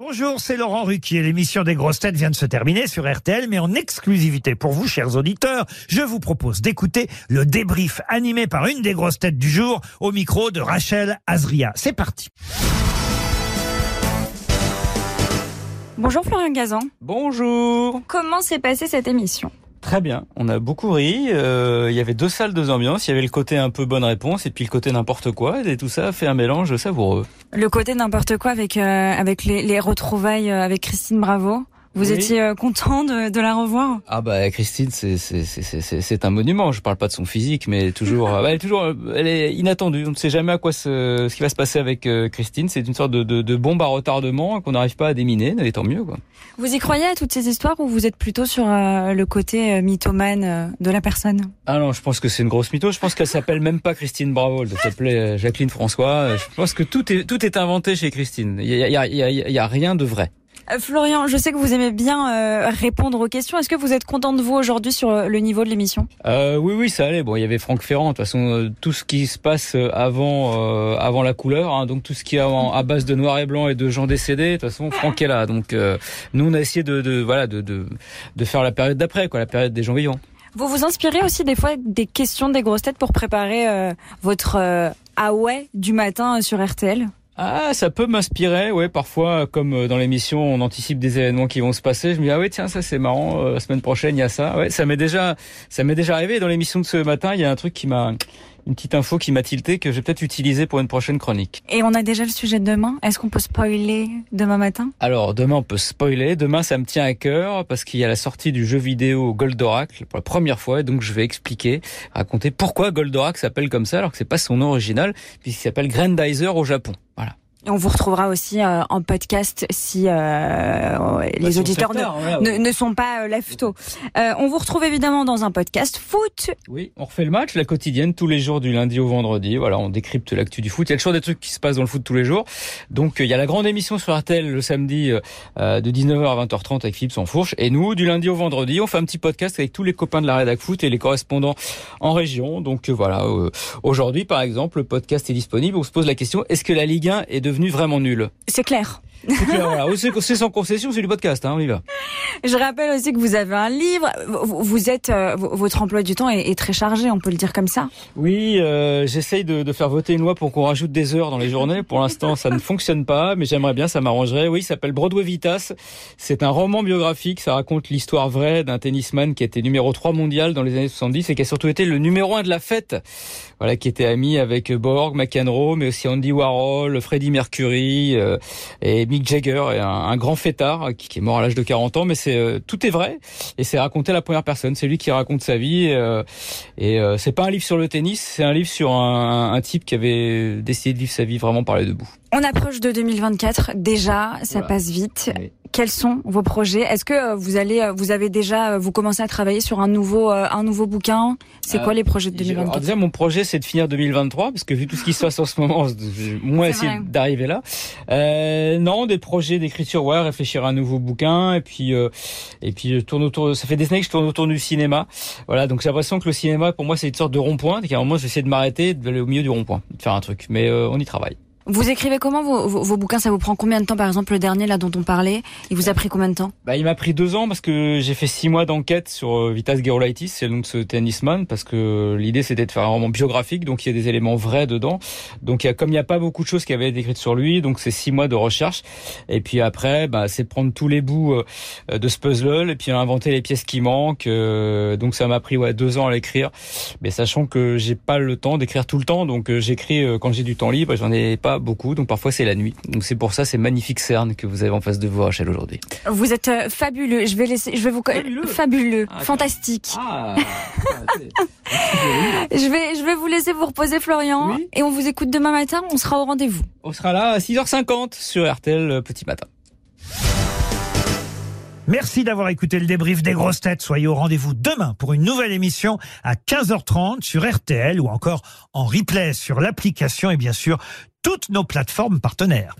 Bonjour, c'est Laurent Ruquier. L'émission des grosses têtes vient de se terminer sur RTL, mais en exclusivité pour vous, chers auditeurs, je vous propose d'écouter le débrief animé par une des grosses têtes du jour au micro de Rachel Azria. C'est parti. Bonjour Florian Gazan. Bonjour. Comment s'est passée cette émission? Très bien. On a beaucoup ri. Euh, il y avait deux salles, deux ambiances. Il y avait le côté un peu bonne réponse et puis le côté n'importe quoi. Et tout ça fait un mélange savoureux. Le côté n'importe quoi avec euh, avec les, les retrouvailles euh, avec Christine Bravo. Vous Oui. étiez euh, content de, de la revoir? Ah bah Christine, c'est un monument. Je parle pas de son physique, mais toujours, bah, elle est toujours, elle est inattendue. On ne sait jamais à quoi ce, ce qui va se passer avec euh, Christine. C'est une sorte de, de, de bombe à retardement qu'on n'arrive pas à déminer. Mais tant mieux quoi. Vous y croyez à toutes ces histoires ou vous êtes plutôt sur euh, le côté euh, mythomane euh, de la personne? Ah non, je pense que c'est une grosse mytho. Je pense qu'elle s'appelle même pas Christine Bravo. Elle euh, Jacqueline François. Je pense que tout est tout est inventé chez Christine. Il y a, il y a, il y a, il y a rien de vrai. Euh, Florian, je sais que vous aimez bien euh, répondre aux questions. Est-ce que vous êtes content de vous aujourd'hui sur euh, le niveau de l'émission? Euh, oui, oui, ça allait. Bon, il y avait Franck Ferrand. De toute façon, tout ce qui se passe avant, euh, avant la couleur, hein, donc tout ce qui est à base de noir et blanc et de gens décédés. De toute façon, Franck est là. Donc, euh, nous, on a essayé de, de voilà, de, de, de faire la période d'après, quoi, la période des gens vivants. Vous vous inspirez aussi des fois des questions des grosses têtes pour préparer euh, votre euh, ah ouais du matin sur RTL Ah, ça peut m'inspirer, ouais. Parfois, comme euh, dans l'émission, on anticipe des événements qui vont se passer. Je me dis ah ouais, tiens, ça c'est marrant. euh, la semaine prochaine, il y a ça. Ouais, ça m'est déjà, ça m'est déjà arrivé. Dans l'émission de ce matin, il y a un truc qui m'a, une petite info qui m'a tilté que je vais peut-être utiliser pour une prochaine chronique. Et on a déjà le sujet de demain. Est-ce qu'on peut spoiler demain matin? Alors demain on peut spoiler. Demain ça me tient à cœur parce qu'il y a la sortie du jeu vidéo Goldorak pour la première fois. Et donc je vais expliquer, raconter pourquoi Goldorak s'appelle comme ça alors que c'est pas son nom original puisqu'il s'appelle Grandizer au Japon. Voilà. Et on vous retrouvera aussi euh, en podcast si euh, les Bah, auditeurs ne, ne, ne sont pas euh, tôt. Euh, on vous retrouve évidemment dans un podcast foot. Oui, on refait le match, la quotidienne, tous les jours du lundi au vendredi. Voilà, on décrypte l'actu du foot. Il y a toujours des trucs qui se passent dans le foot tous les jours. Donc, il y a la grande émission sur RTL le samedi de 19h à 20h30 avec Philippe Sansfourche. Et nous, du lundi au vendredi, on fait un petit podcast avec tous les copains de la rédac foot et les correspondants en région. Donc, voilà, aujourd'hui, par exemple, le podcast est disponible. On se pose la question, est-ce que la Ligue 1 est devenue vraiment nulle C'est clair. C'est clair, voilà. C'est c'est sans concession, c'est du podcast, hein, on y va. Je rappelle aussi que vous avez un livre. Vous, êtes euh, votre emploi du temps est, très chargé, on peut le dire comme ça. Oui, euh, j'essaye de, de faire voter une loi pour qu'on rajoute des heures dans les journées. Pour l'instant, ça ne fonctionne pas, mais j'aimerais bien, ça m'arrangerait. Oui, il s'appelle Broadway Vitas. C'est un roman biographique. Ça raconte l'histoire vraie d'un tennisman qui était numéro 3 mondial dans les années 70 et qui a surtout été le numéro 1 de la fête. Voilà, qui était ami avec Borg, McEnroe, mais aussi Andy Warhol, Freddie Mercury euh, et Mick Jagger, et un, grand fêtard qui, est mort à l'âge de 40 ans. Mais euh, tout est vrai et c'est raconté à la première personne. C'est lui qui raconte sa vie. euh, et euh, c'est pas un livre sur le tennis, c'est un livre sur un, un type qui avait décidé de vivre sa vie vraiment par les deux bouts. On approche de 2024 déjà, ça Voilà. passe vite. Oui. Quels sont vos projets? Est-ce que euh, vous allez, euh, vous avez déjà, euh, vous commencez à travailler sur un nouveau, un nouveau bouquin? C'est Euh, quoi les projets de J'ai- alors 2024 déjà, mon projet, c'est de finir 2023, parce que vu tout ce qui se passe en ce moment, C'est essayer d'arriver là. Euh, non, des projets d'écriture, ouais, réfléchir à un nouveau bouquin, et puis, euh, et puis, je tourne autour. Ça fait des années que je tourne autour du cinéma. Voilà, donc j'ai l'impression que le cinéma, pour moi, c'est une sorte de rond-point. Qu'à un moment, j'essaie de m'arrêter, d'aller au milieu du rond-point, de faire un truc. Mais euh, on y travaille. Vous écrivez comment vos, bouquins? Ça vous prend combien de temps Par exemple, le dernier là dont on parlait, il vous a pris combien de temps? Bah, il m'a pris deux ans parce que j'ai fait six mois d'enquête sur euh, Vitas Gerolaitis, c'est de ce tennisman, parce que l'idée c'était de faire un roman biographique, donc il y a des éléments vrais dedans. Donc il y a, comme il n'y a pas beaucoup de choses qui avaient été écrites sur lui, donc c'est six mois de recherche. Et puis après, bah, c'est prendre tous les bouts euh, de ce puzzle et puis inventer les pièces qui manquent. euh, donc ça m'a pris ouais deux ans à l'écrire, mais sachant que j'ai pas le temps d'écrire tout le temps, donc j'écris quand j'ai du temps libre. J'en ai pas beaucoup, donc parfois c'est la nuit. Donc c'est pour ça ces magnifiques cernes que vous avez en face de vous, Rachel, aujourd'hui. Vous êtes euh, fabuleux. Je vais laisser, je vais vous Fabuleux fabuleux, Ah, fantastique. Ah, Je vais, je vais vous laisser vous reposer, Florian, Oui. et on vous écoute demain matin. On sera au rendez-vous. On sera là à 6h50 sur RTL euh, Petit Matin. Merci d'avoir écouté le débrief des grosses têtes. Soyez au rendez-vous demain pour une nouvelle émission à 15h30 sur RTL ou encore en replay sur l'application et bien sûr toutes nos plateformes partenaires.